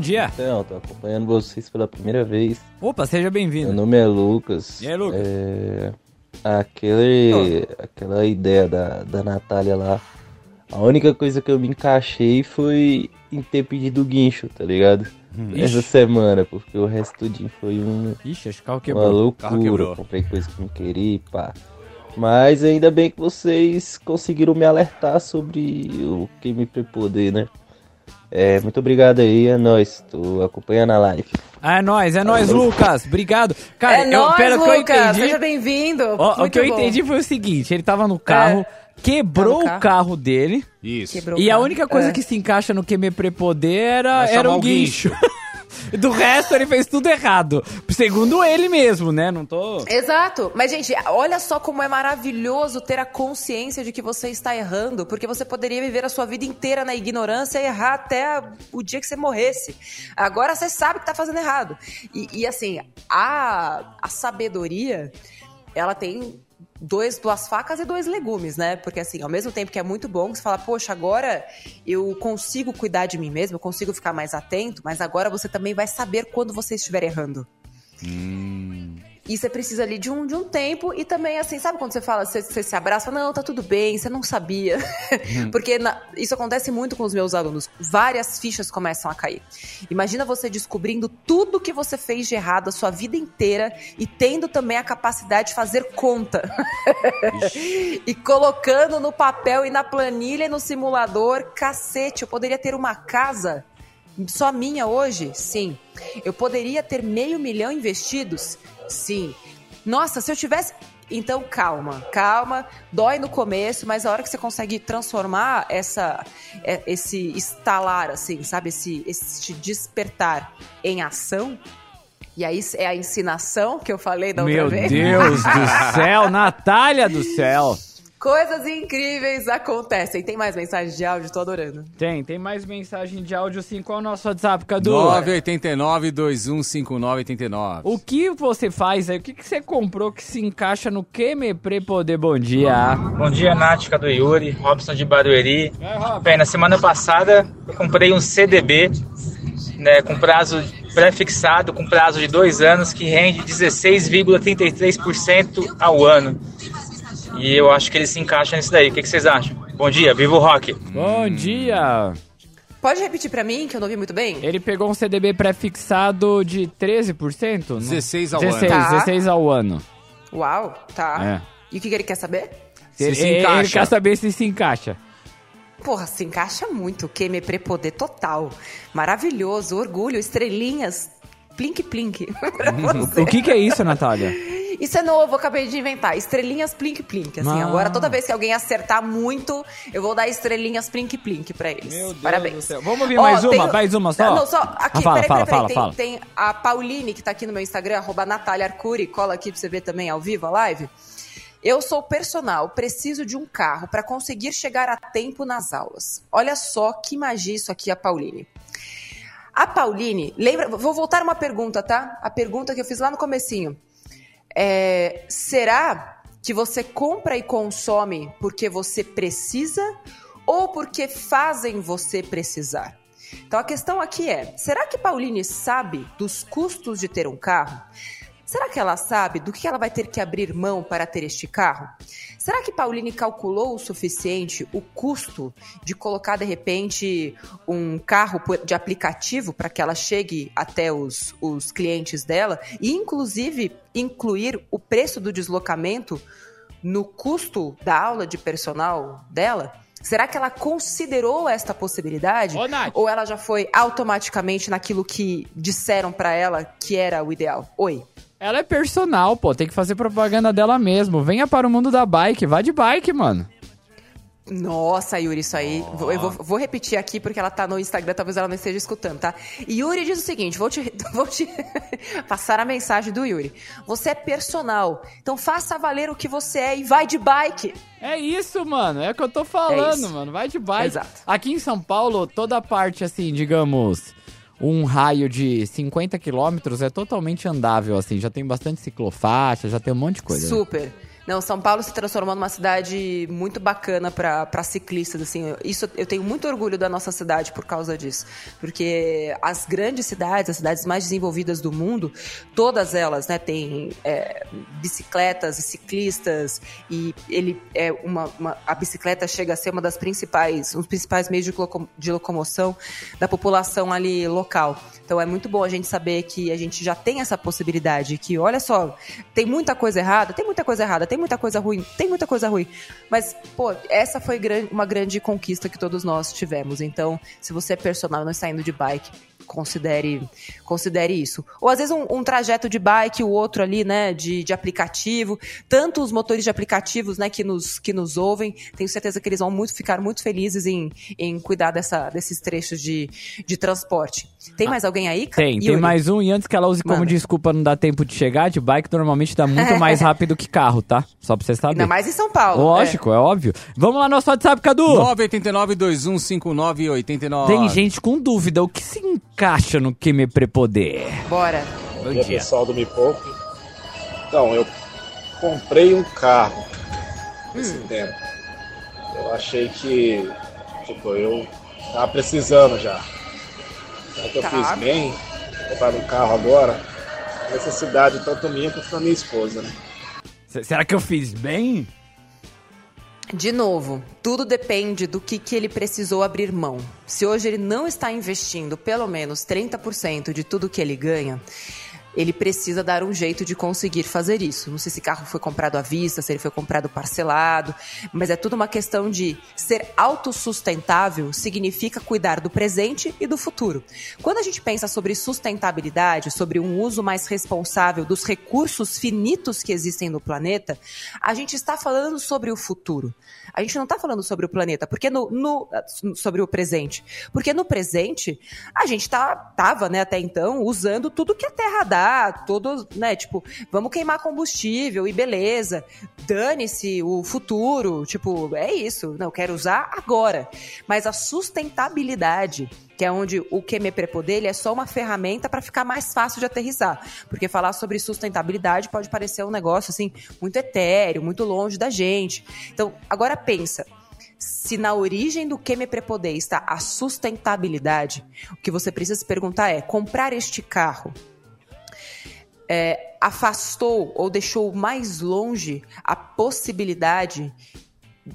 Dia.
Então, tô acompanhando vocês pela primeira vez.
Opa, seja
Meu
bem-vindo.
nome é Lucas.
E aí, Lucas?
É... Aquele... Aquela ideia da, da Natália lá. A única coisa que eu me encaixei foi em ter pedido guincho, tá ligado? Essa
Ixi.
semana, porque o resto tudinho foi um,
Ixi, acho que o carro
uma
quebrou. Carro
loucura.
quebrou.
Comprei coisa que não queria e pá. Mas ainda bem que vocês conseguiram me alertar sobre o que me prepoder, né? É, muito obrigado aí, é nóis. Tô acompanhando a live.
Ah, é nóis, é nóis, Lucas. Obrigado. Cara,
é
eu,
nóis,
pera, o que eu
Lucas.
entendi.
Seja bem-vindo.
O
Muito
que eu
bom.
entendi foi o seguinte: ele tava no carro, quebrou
Tá no
o carro dele.
Isso.
Quebrou o
E a
carro.
única coisa
É.
que se encaixa no que me prepoder era, um
o
guincho. Do resto, ele fez tudo errado. Segundo ele mesmo, né? Não tô.
Exato. Mas, gente, olha só como é maravilhoso ter a consciência de que você está errando, porque você poderia viver a sua vida inteira na ignorância e errar até o dia que você morresse. Agora você sabe que está fazendo errado. E, e, assim, a, a sabedoria, ela tem dois, duas facas e dois legumes, né? Porque assim, ao mesmo tempo que é muito bom, você fala, poxa, agora eu consigo cuidar de mim mesmo, eu consigo ficar mais atento, mas agora você também vai saber quando você estiver errando. E você precisa ali de um, de um tempo e também, assim, sabe quando você fala, você, você se abraça, fala, não, tá tudo bem, você não sabia. Porque na- isso acontece muito com os meus alunos. Várias fichas começam a cair. Imagina você descobrindo tudo que você fez de errado a sua vida inteira e tendo também a capacidade de fazer conta. e colocando no papel e na planilha e no simulador, cacete, eu poderia ter uma casa só minha hoje? Sim. Eu poderia ter meio milhão investidos? Sim. Nossa, se eu tivesse. Então, calma, calma. Dói no começo, mas a hora que você consegue transformar essa, é, esse estalar, assim, sabe? Esse, esse despertar em ação. E aí é a ensinação que eu falei da
Meu
outra vez.
Deus do céu, Natália do céu.
Coisas incríveis acontecem. Tem mais mensagem de áudio? Tô adorando.
Tem, tem mais mensagem de áudio sim. Qual é o nosso WhatsApp, Cadu?
989-2159-89.
O que você faz aí? O que, que você comprou que se encaixa no que me prepoder? Bom dia.
Bom dia, Nática do Yuri, Robson de Barueri. Bem, na semana passada eu comprei um CDB, né, com prazo pré-fixado, com prazo de dois anos, que rende 16,33% ao ano. E eu acho que ele se encaixa nisso daí. O que, que vocês acham? Bom dia, viva o rock!
Bom dia.
Pode repetir pra mim, que eu não ouvi muito bem?
Ele pegou um CDB pré-fixado de 13%? não?
16 ao
16,
ano. Tá.
16 ao ano.
Uau, tá.
É.
E o que que ele quer saber?
Se
ele,
se encaixa.
ele quer saber se se encaixa.
Porra, se encaixa muito. Que me prepoder total. Maravilhoso. Orgulho, estrelinhas. Plink, plink. pra você.
O que, que é isso, Natália?
Isso é novo, eu acabei de inventar. Estrelinhas plink plink. Assim,
Ah.
agora toda vez que alguém acertar muito, eu vou dar estrelinhas plink plink pra eles.
Meu Deus
Parabéns.
do céu. Vamos ouvir mais uma? Mais uma só?
Não, só. Aqui,
Ah, fala,
peraí,
fala,
peraí,
fala,
tem,
fala.
tem a Pauline, que tá aqui no meu Instagram, arroba Natália Arcuri, cola aqui pra você ver também ao vivo a live. Eu sou personal, preciso de um carro para conseguir chegar a tempo nas aulas. Olha só que magia isso aqui, a Pauline. A Pauline, lembra, vou voltar uma pergunta, tá? A pergunta que eu fiz lá no comecinho. É, será que você compra e consome porque você precisa ou porque fazem você precisar? Então a questão aqui é: será que Pauline sabe dos custos de ter um carro? Será que ela sabe do que ela vai ter que abrir mão para ter este carro? Será que Pauline calculou o suficiente o custo de colocar de repente um carro de aplicativo para que ela chegue até os, os clientes dela e, inclusive, incluir o preço do deslocamento no custo da aula de personal dela? Será que ela considerou esta possibilidade?
Ô.
Ou ela já foi automaticamente naquilo que disseram para ela que era o ideal? Oi.
Ela é personal, pô. Tem que fazer propaganda dela mesmo. Venha para o mundo da bike. Vai de bike, mano.
Nossa, Yuri, isso aí. vou- Eu vou, vou repetir aqui porque ela tá no Instagram, talvez ela não esteja escutando, tá? Yuri diz o seguinte: vou te, vou te passar a mensagem do Yuri. Você é personal, então faça valer o que você é e vai de bike.
É isso, mano. É o que eu tô
É
falando,
isso.
mano. Vai de bike.
Exato.
Aqui em São Paulo, toda a parte, assim, digamos, um raio de 50 quilômetros é totalmente andável, assim. Já tem bastante ciclofaixa, já tem um monte de coisa. né?
Não, São Paulo se transformou numa cidade muito bacana para ciclistas, assim. Isso eu tenho muito orgulho da nossa cidade por causa disso, porque as grandes cidades, as cidades mais desenvolvidas do mundo, todas elas, né, têm é, bicicletas e ciclistas e ele é uma, uma- a bicicleta chega a ser uma das principais, um dos principais meios de locomoção da população ali local. Então é muito bom a gente saber que a gente já tem essa possibilidade, que olha só, tem muita coisa errada, tem muita coisa errada, tem muita coisa ruim, tem muita coisa ruim. Mas, pô, essa foi uma grande conquista que todos nós tivemos. Então, se você é personal e não está indo de bike, considere, considere isso. Ou às vezes um, um trajeto de bike, o outro ali, né, de, de aplicativo. Tanto os motores de aplicativos, né, que nos, que nos ouvem, tenho certeza que eles vão muito ficar muito felizes em, em cuidar dessa, desses trechos de, de transporte. Tem mais alguém aí?
Tem, tem
Yuri?
mais um. E antes que ela use como
Manda.
desculpa não dar tempo de chegar, de bike normalmente dá muito mais rápido que carro, tá? Só pra você saber.
Ainda mais em São Paulo.
Lógico, é. óbvio. Vamos lá, nosso WhatsApp, Cadu.
989-2159-89.
Tem gente com dúvida. O que se encaixa no que me prepoder?
Bora.
Bom
dia,
dia.
pessoal do Me Poupe. Então, eu comprei um carro nesse tempo. Eu achei que, tipo, eu tava precisando já. Será que eu
Tá.
fiz bem? Comprar um carro agora? Necessidade tanto minha quanto da minha esposa, né?
Será que eu fiz bem?
De novo, tudo depende do que, que ele precisou abrir mão. Se hoje ele não está investindo pelo menos 30% de tudo que ele ganha, ele precisa dar um jeito de conseguir fazer isso. Não sei se esse carro foi comprado à vista, se ele foi comprado parcelado, mas é tudo uma questão de ser autossustentável significa cuidar do presente e do futuro. Quando a gente pensa sobre sustentabilidade, sobre um uso mais responsável dos recursos finitos que existem no planeta, a gente está falando sobre o futuro. A gente não está falando sobre o planeta, porque no, no- sobre o presente. Porque no presente, a gente tá, tava, né, até então, usando tudo que a Terra dá, todo, né, tipo, vamos queimar combustível e beleza. Dane-se o futuro, tipo, é isso. Não, eu quero usar agora. Mas a sustentabilidade, que é onde o que me prepoder, é só uma ferramenta para ficar mais fácil de aterrissar. Porque falar sobre sustentabilidade pode parecer um negócio assim muito etéreo, muito longe da gente. Então, agora pensa, se na origem do que me prepoder está a sustentabilidade, o que você precisa se perguntar é: comprar este carro é, afastou ou deixou mais longe a possibilidade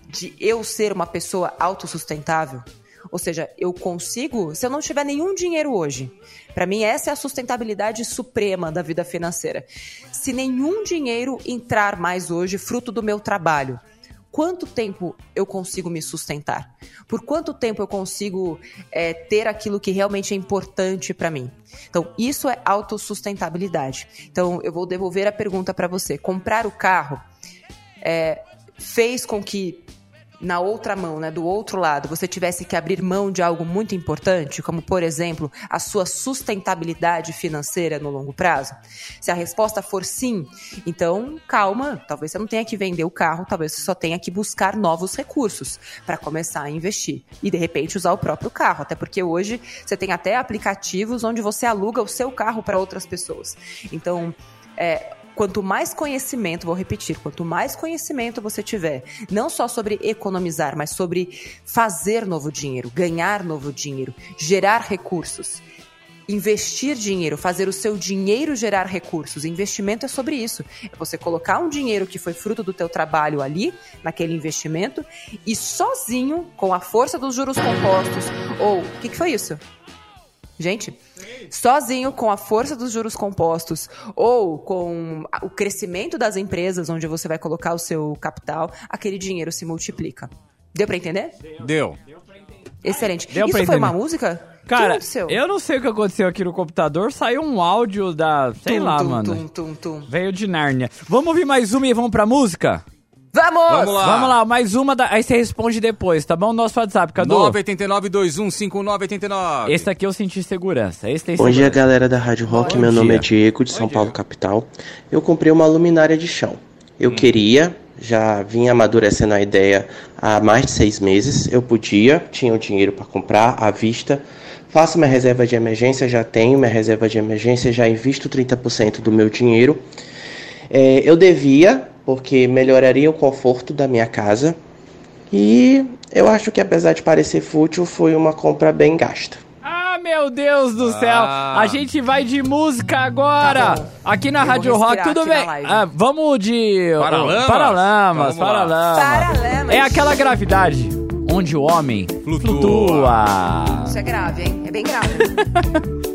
de eu ser uma pessoa autossustentável? Ou seja, eu consigo, se eu não tiver nenhum dinheiro hoje, para mim essa é a sustentabilidade suprema da vida financeira. Se nenhum dinheiro entrar mais hoje, fruto do meu trabalho, quanto tempo eu consigo me sustentar? Por quanto tempo eu consigo é, ter aquilo que realmente é importante para mim? Então, isso é autossustentabilidade. Então, eu vou devolver a pergunta para você. Comprar o carro é, fez com que na outra mão, né, do outro lado, você tivesse que abrir mão de algo muito importante, como, por exemplo, a sua sustentabilidade financeira no longo prazo? Se a resposta for sim, então calma, talvez você não tenha que vender o carro, talvez você só tenha que buscar novos recursos para começar a investir e de repente usar o próprio carro, até porque hoje você tem até aplicativos onde você aluga o seu carro para outras pessoas. Então, é, quanto mais conhecimento, vou repetir, quanto mais conhecimento você tiver, não só sobre economizar, mas sobre fazer novo dinheiro, ganhar novo dinheiro, gerar recursos. Investir dinheiro, fazer o seu dinheiro gerar recursos. Investimento é sobre isso. É você colocar um dinheiro que foi fruto do teu trabalho ali, naquele investimento, e sozinho, com a força dos juros compostos, ou... O que, que foi isso? Gente, sozinho com a força dos juros compostos ou com o crescimento das empresas onde você vai colocar o seu capital, aquele dinheiro se multiplica. Deu pra entender?
Deu.
Excelente.
Deu
Isso foi uma música?
Cara, eu não sei o que aconteceu aqui no computador. Saiu um áudio da. Sei
Tum,
lá,
tum,
mano.
tum, tum, tum.
Veio de Nárnia. Vamos ouvir mais uma e vamos pra música?
Vamos!
Vamos lá.
Vamos lá, mais uma, da... aí você responde depois, tá bom? Nosso WhatsApp, Cadu.
989-215989.
Esse aqui eu senti segurança. Esse tem
Bom dia, galera da Rádio Rock.
Bom
Meu nome é
dia.
Diego, de São Paulo, capital. Eu comprei uma luminária de chão. Eu queria, já vinha amadurecendo a ideia há mais de seis meses. Eu podia, tinha o dinheiro para comprar à vista. Faço minha reserva de emergência, já tenho minha reserva de emergência, já invisto 30% do meu dinheiro. É, eu devia porque melhoraria o conforto da minha casa. E eu acho que apesar de parecer fútil, foi uma compra bem gasta.
Ah, meu Deus do céu!
Ah.
A gente vai de música agora!
Tá
aqui na
Eu
Rádio Rock, tudo bem? Ah, vamos de.
Paralamas?
Paralamas,
Então, vamos
paralamas.
Paralamas.
É aquela gravidade onde o homem
Flutua.
flutua.
Isso é grave, hein? É bem grave.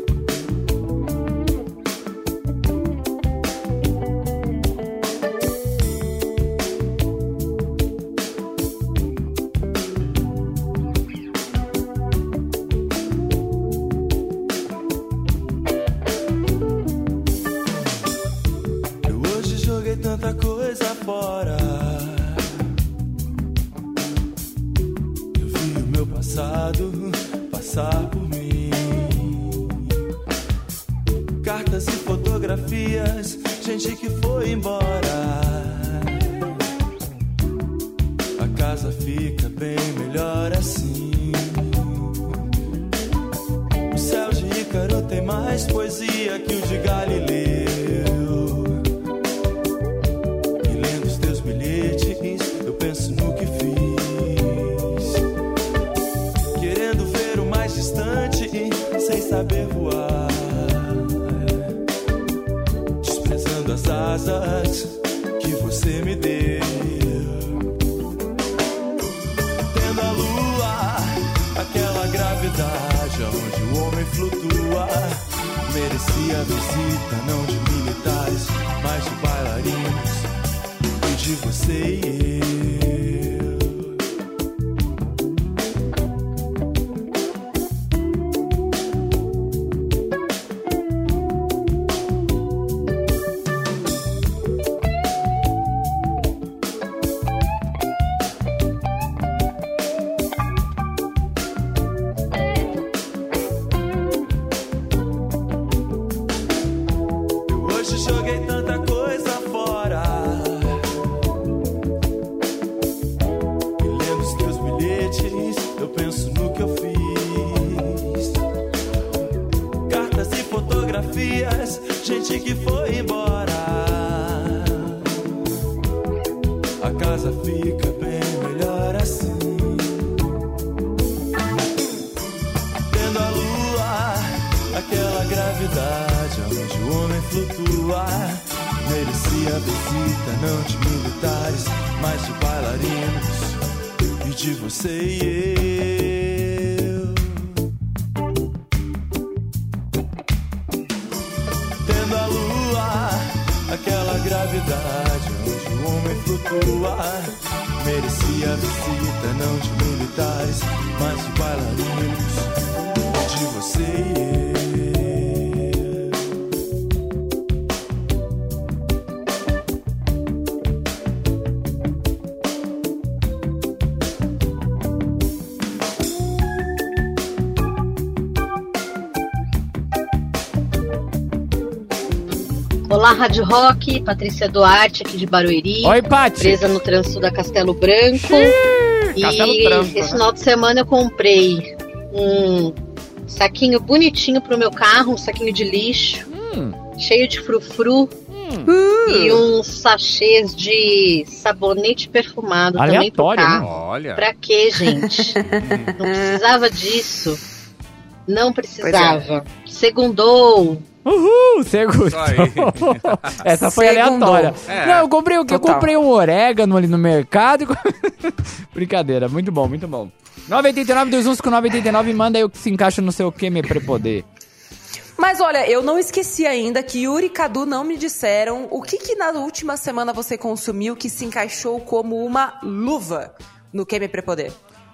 As asas que você me deu. Tendo a lua, aquela gravidade onde o homem flutua. Merecia a visita, não de militares, mas de bailarinos e de você e eu.
Olá, Rádio Rock, Patrícia Duarte aqui de Barueri.
Oi, Pati.
Presa no trânsito da Castelo Branco. e
Castelo Branco,
esse
né?
final de semana eu comprei um saquinho bonitinho pro meu carro, um saquinho de lixo,
Hum.
cheio de frufru. E uns sachês de sabonete perfumado também pro
Aleatório, né?
carro.
Olha.
Pra quê, gente? Não precisava disso. Não precisava. Segundou.
Uhul, segundo. Essa foi
Segundou.
aleatória.
É.
Não, eu comprei o que? Eu comprei um orégano ali no mercado. Brincadeira, muito bom, muito bom. 989 21 com 989 manda aí o que se encaixa no seu que me prepoder.
Mas olha, eu não esqueci ainda que Yuri e Cadu não me disseram o que, que na última semana você consumiu que se encaixou como uma luva no Que Me Prepoder.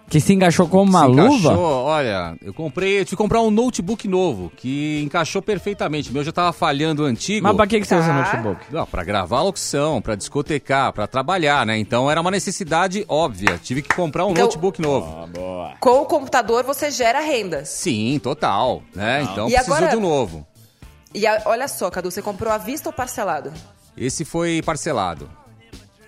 Que se encaixou como uma
Se
luva?
encaixou, olha, eu comprei, eu tive que comprar um notebook novo, que encaixou perfeitamente. O meu já tava falhando o antigo.
Mas pra que, que você usa
Tá.
notebook?
Não, pra gravar a locução, pra discotecar, pra trabalhar, né? Então era uma necessidade óbvia. Tive que comprar um
Então-
notebook novo.
Com o computador você gera renda.
Sim, total, né? Então
E
precisou
agora-
de um novo.
E a- olha só, Cadu, você comprou à vista ou parcelado?
Esse foi parcelado.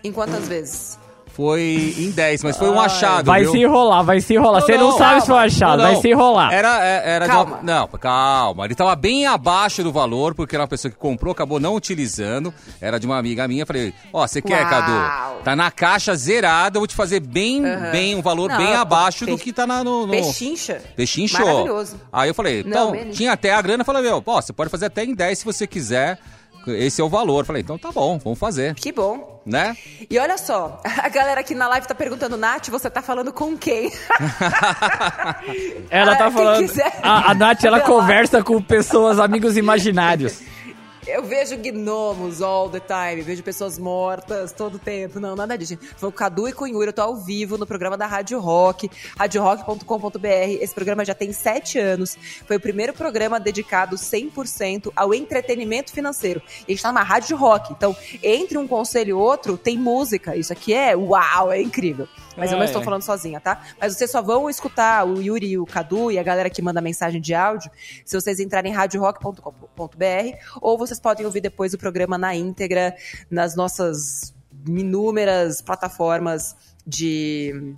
Em quantas vezes?
Foi em 10, mas foi um achado,
Vai
viu?
se enrolar, vai se enrolar. Você não, sabe se foi achado,
Não, não.
vai se enrolar.
Era, é- era de
Calma.
uma- não, calma. Ele tava bem abaixo do valor, porque era uma pessoa que comprou, acabou não utilizando. Era de uma amiga minha. Falei, ó, você quer,
Uau.
Cadu? Tá na caixa zerada, eu vou te fazer bem,
Aham.
bem, um valor
Não,
bem abaixo do que tá na, no, no...
Pechincha.
Pechinchou.
Maravilhoso.
Aí eu falei,
Não,
então, tinha até a grana, eu falei, meu, ó, você pode fazer até em 10 se você quiser. Esse é o valor. Falei, então tá bom, vamos fazer.
Que bom.
Né?
E olha só, a galera aqui na live tá perguntando, Nath, você tá falando com quem?
Ela
Ah,
tá
quem
falando.
quiser
A, a Nath, ela conversa com pessoas, amigos imaginários.
Eu vejo gnomos all the time, vejo pessoas mortas todo tempo. Não, nada disso. Foi o Cadu e Yuri, eu tô ao vivo no programa da Rádio Rock, radiorock.com.br. Esse programa já tem sete anos. Foi o primeiro programa dedicado 100% ao entretenimento financeiro. E a gente tá numa Rádio Rock, então entre um conselho e outro tem música. Isso aqui é uau, é incrível. Mas eu não
É.
estou falando sozinha, tá? Mas vocês só vão escutar o Yuri e o Cadu e a galera que manda mensagem de áudio se vocês entrarem em radiorock.com.br ou vocês podem ouvir depois o programa na íntegra nas nossas inúmeras plataformas de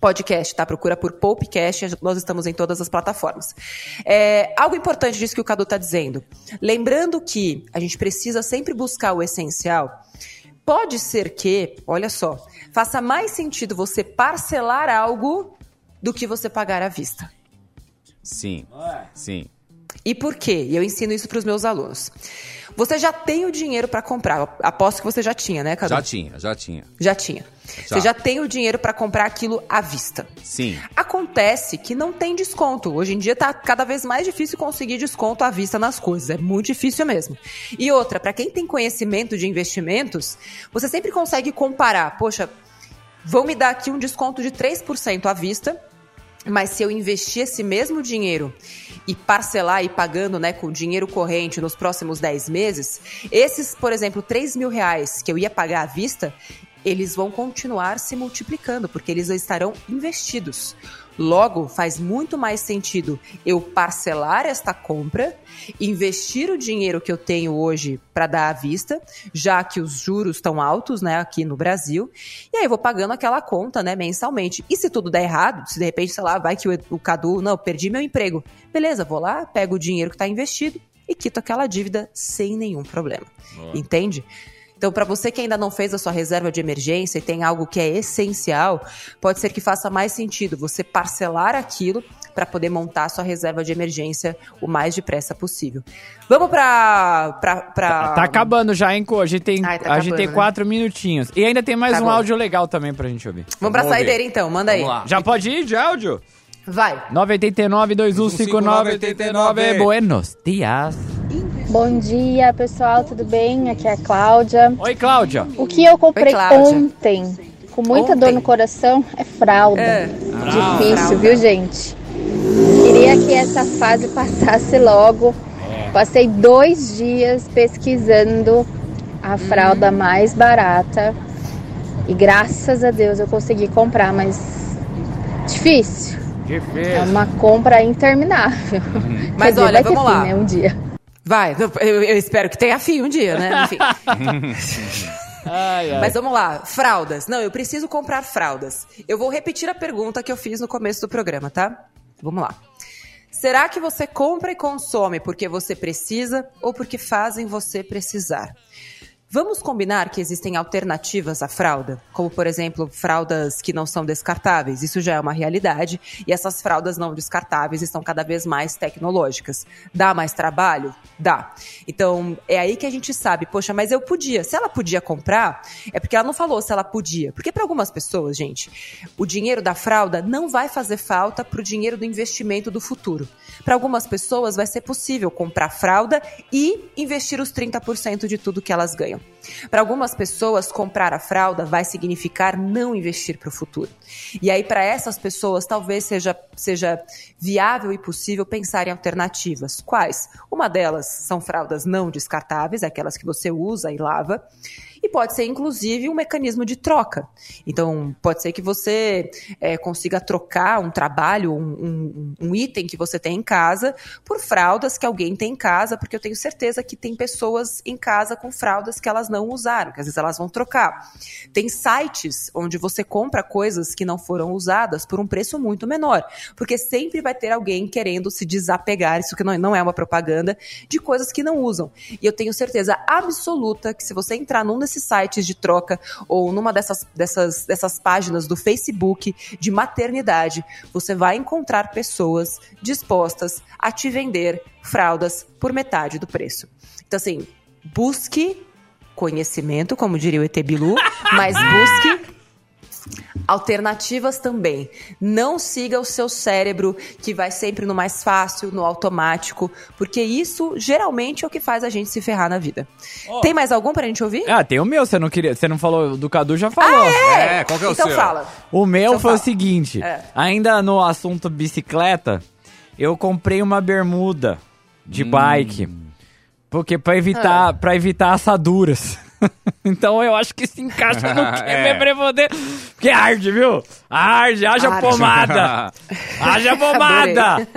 podcast, tá? Procura por Popcast, nós estamos em todas as plataformas. É, algo importante disso que o Cadu tá dizendo. Lembrando que a gente precisa sempre buscar o essencial. Pode ser que, olha só, faça mais sentido você parcelar algo do que você pagar à vista.
Sim, sim.
E por quê? E eu ensino isso para os meus alunos. Você já tem o dinheiro para comprar. Aposto que você já tinha, né, Cadu?
Já tinha, já tinha.
Já tinha.
Já.
Você já tem o dinheiro para comprar aquilo à vista.
Sim.
Acontece que não tem desconto. Hoje em dia tá cada vez mais difícil conseguir desconto à vista nas coisas. É muito difícil mesmo. E outra, para quem tem conhecimento de investimentos, você sempre consegue comparar. Poxa, vão me dar aqui um desconto de 3% à vista. Mas se eu investir esse mesmo dinheiro e parcelar e pagando né, com dinheiro corrente nos próximos 10 meses, esses, por exemplo, 3 mil reais que eu ia pagar à vista, eles vão continuar se multiplicando, porque eles estarão investidos. Logo, faz muito mais sentido eu parcelar esta compra, investir o dinheiro que eu tenho hoje para dar à vista, já que os juros estão altos, né, aqui no Brasil, e aí eu vou pagando aquela conta, né, mensalmente. E se tudo der errado, se de repente, sei lá, vai que o, o Cadu, não, perdi meu emprego. Beleza, vou lá, pego o dinheiro que está investido e quito aquela dívida sem nenhum problema. Entende? Então, para você que ainda não fez a sua reserva de emergência e tem algo que é essencial, pode ser que faça mais sentido você parcelar aquilo para poder montar a sua reserva de emergência o mais depressa possível. Vamos para para
Tá acabando já, hein, Co? A gente tem,
Ai, tá
a gente tem
acabando, né?
quatro minutinhos. E ainda tem mais
Tá
um
bom.
áudio legal também pra gente ouvir.
Vamos pra saideira então, manda aí.
Já pode ir de áudio?
Vai.
989 2159 89 Buenos dias.
Bom dia, pessoal, tudo bem? Aqui é a Cláudia.
Oi, Cláudia.
O que eu comprei
Oi,
ontem, com muita dor no coração, é fralda.
É.
Difícil,
Fralda.
viu, gente? Queria que essa fase passasse logo. Passei dois dias pesquisando a fralda mais barata. E graças a Deus eu consegui comprar, mas difícil. É uma compra interminável.
Mas
Quer dizer,
olha,
vai ter
vamos
fim,
lá.
né, um dia.
Vai, eu, eu espero que tenha fim um dia, né? Enfim.
Ai, ai.
Mas vamos lá, fraldas. Não, eu preciso comprar fraldas. Eu vou repetir a pergunta que eu fiz no começo do programa, tá? Vamos lá. Será que você compra e consome porque você precisa ou porque fazem você precisar? Vamos combinar que existem alternativas à fralda, como por exemplo, fraldas que não são descartáveis. Isso já é uma realidade e essas fraldas não descartáveis estão cada vez mais tecnológicas. Dá mais trabalho? Dá. Então, é aí que a gente sabe, poxa, mas eu podia. Se ela podia comprar, é porque ela não falou se ela podia. Porque para algumas pessoas, gente, o dinheiro da fralda não vai fazer falta para o dinheiro do investimento do futuro. Para algumas pessoas vai ser possível comprar fralda e investir os 30% de tudo que elas ganham. Para algumas pessoas, comprar a fralda vai significar não investir para o futuro. E aí, para essas pessoas, talvez seja, seja viável e possível pensar em alternativas. Quais? Uma delas são fraldas não descartáveis, aquelas que você usa e lava. E pode ser, inclusive, um mecanismo de troca. Então, pode ser que você é, consiga trocar um trabalho, um, um- um item que você tem em casa, por fraldas que alguém tem em casa, porque eu tenho certeza que tem pessoas em casa com fraldas que elas não usaram, que às vezes elas vão trocar. Tem sites onde você compra coisas que não foram usadas por um preço muito menor, porque sempre vai ter alguém querendo se desapegar, isso que não, não é uma propaganda, de coisas que não usam. E eu tenho certeza absoluta que se você entrar num desses sites de troca ou numa dessas, dessas, dessas páginas do Facebook de maternidade, você vai encontrar pessoas dispostas a te vender fraldas por metade do preço. Então, assim, busque conhecimento, como diria o ET Bilu, mas busque alternativas também. Não siga o seu cérebro, que vai sempre no mais fácil, no automático, porque isso geralmente é o que faz a gente se ferrar na vida. Tem mais algum pra gente ouvir?
Ah, tem o meu, você não queria. Você não falou do Cadu, já falou.
Ah, é? qual que é o Então seu? fala.
O meu
Então
foi o
fala.
seguinte:
É.
ainda no assunto bicicleta, eu comprei uma bermuda de bike. Porque pra evitar,
Ah.
pra evitar assaduras. então eu acho que se encaixa no que
É.
é. poder. Porque arde, viu? Arde, haja
Arde.
pomada. haja pomada.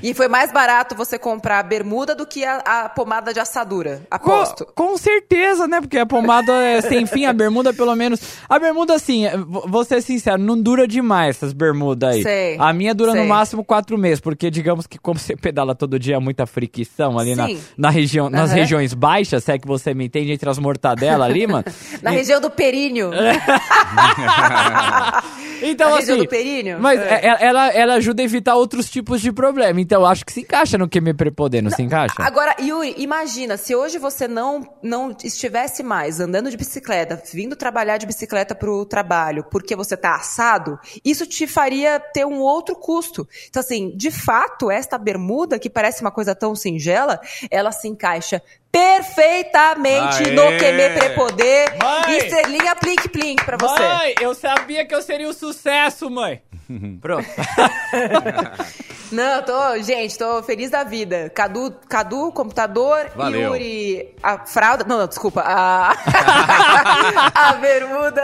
E foi mais barato você comprar a bermuda do que a, a pomada de assadura,
Com,
aposto.
com certeza, né? Porque a pomada é sem fim, a bermuda pelo menos. A bermuda, assim, é, vou ser sincero, não dura demais essas bermudas aí.
Sei,
a minha dura
sei.
no máximo quatro meses, porque digamos que como você pedala todo dia, muita fricção ali na,
Sim.
na região, nas
Aham.
regiões baixas, se é que você me entende, entre as mortadelas ali, mano.
Na região do períneo.
Então,
Na
assim.
região do períneo?
Mas
É.
é- ela, ela ajuda a evitar outros tipos de problema. Então, eu acho que se encaixa no que me prepodendo, não se encaixa?
Agora, Yuri, imagina, se hoje você não, não estivesse mais andando de bicicleta, vindo trabalhar de bicicleta pro trabalho, porque você tá assado, isso te faria ter um outro custo. Então, assim, de fato, esta bermuda, que parece uma coisa tão singela, ela se encaixa perfeitamente
Aê!
no que me prepoder.
Mãe!
Estrelinha plink plink pra você.
Mãe, eu sabia que eu seria um sucesso, mãe. Pronto.
Não, tô, gente, tô feliz da vida. Cadu, Cadu computador,
Valeu.
Yuri, a fralda, não, não, desculpa, a, a bermuda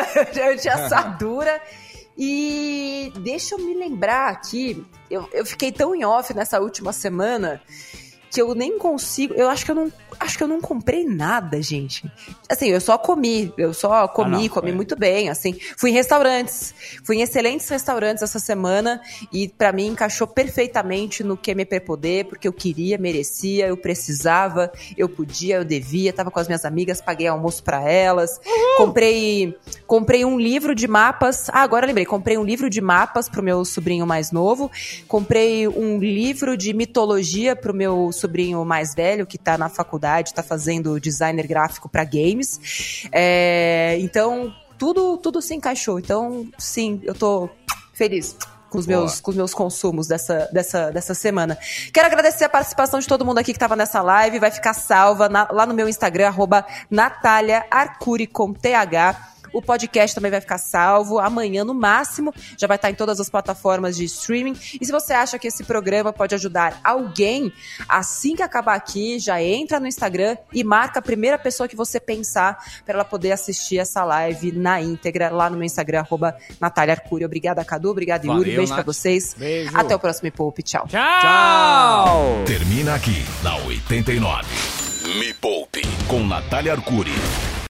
de assadura. E deixa eu me lembrar aqui, eu, eu fiquei tão em off nessa última semana que eu nem consigo, eu acho que eu não, acho que eu não comprei nada, gente. Assim, eu só comi, eu só comi,
Ah, não,
comi
é.
muito bem, assim. Fui em restaurantes, fui em excelentes restaurantes essa semana e pra mim encaixou perfeitamente no que me poder, porque eu queria, merecia, eu precisava, eu podia, eu devia, tava com as minhas amigas, paguei almoço pra elas. Comprei, comprei um livro de mapas. Ah, agora lembrei, comprei um livro de mapas pro meu sobrinho mais novo. Comprei um livro de mitologia pro meu sobrinho mais velho, que tá na faculdade, tá fazendo designer gráfico pra games. É, então, tudo, tudo se encaixou. Então, sim, eu tô feliz com os meus, com os meus consumos dessa, dessa, dessa semana. Quero agradecer a participação de todo mundo aqui que estava nessa live. Vai ficar salva na- lá no meu Instagram, arroba Natália Arcuri com TH. O podcast também vai ficar salvo. Amanhã, no máximo, já vai estar em todas as plataformas de streaming. E se você acha que esse programa pode ajudar alguém, assim que acabar aqui, já entra no Instagram e marca a primeira pessoa que você pensar para ela poder assistir essa live na íntegra lá no meu Instagram, arroba Natália Arcuri. Obrigada, Cadu. Obrigada, Yuri.
Valeu,
Beijo pra
Nath.
vocês.
Beijo.
Até o próximo Poupe. Tchau.
Tchau!
Termina aqui na 89. Me Poupe com Natália Arcuri.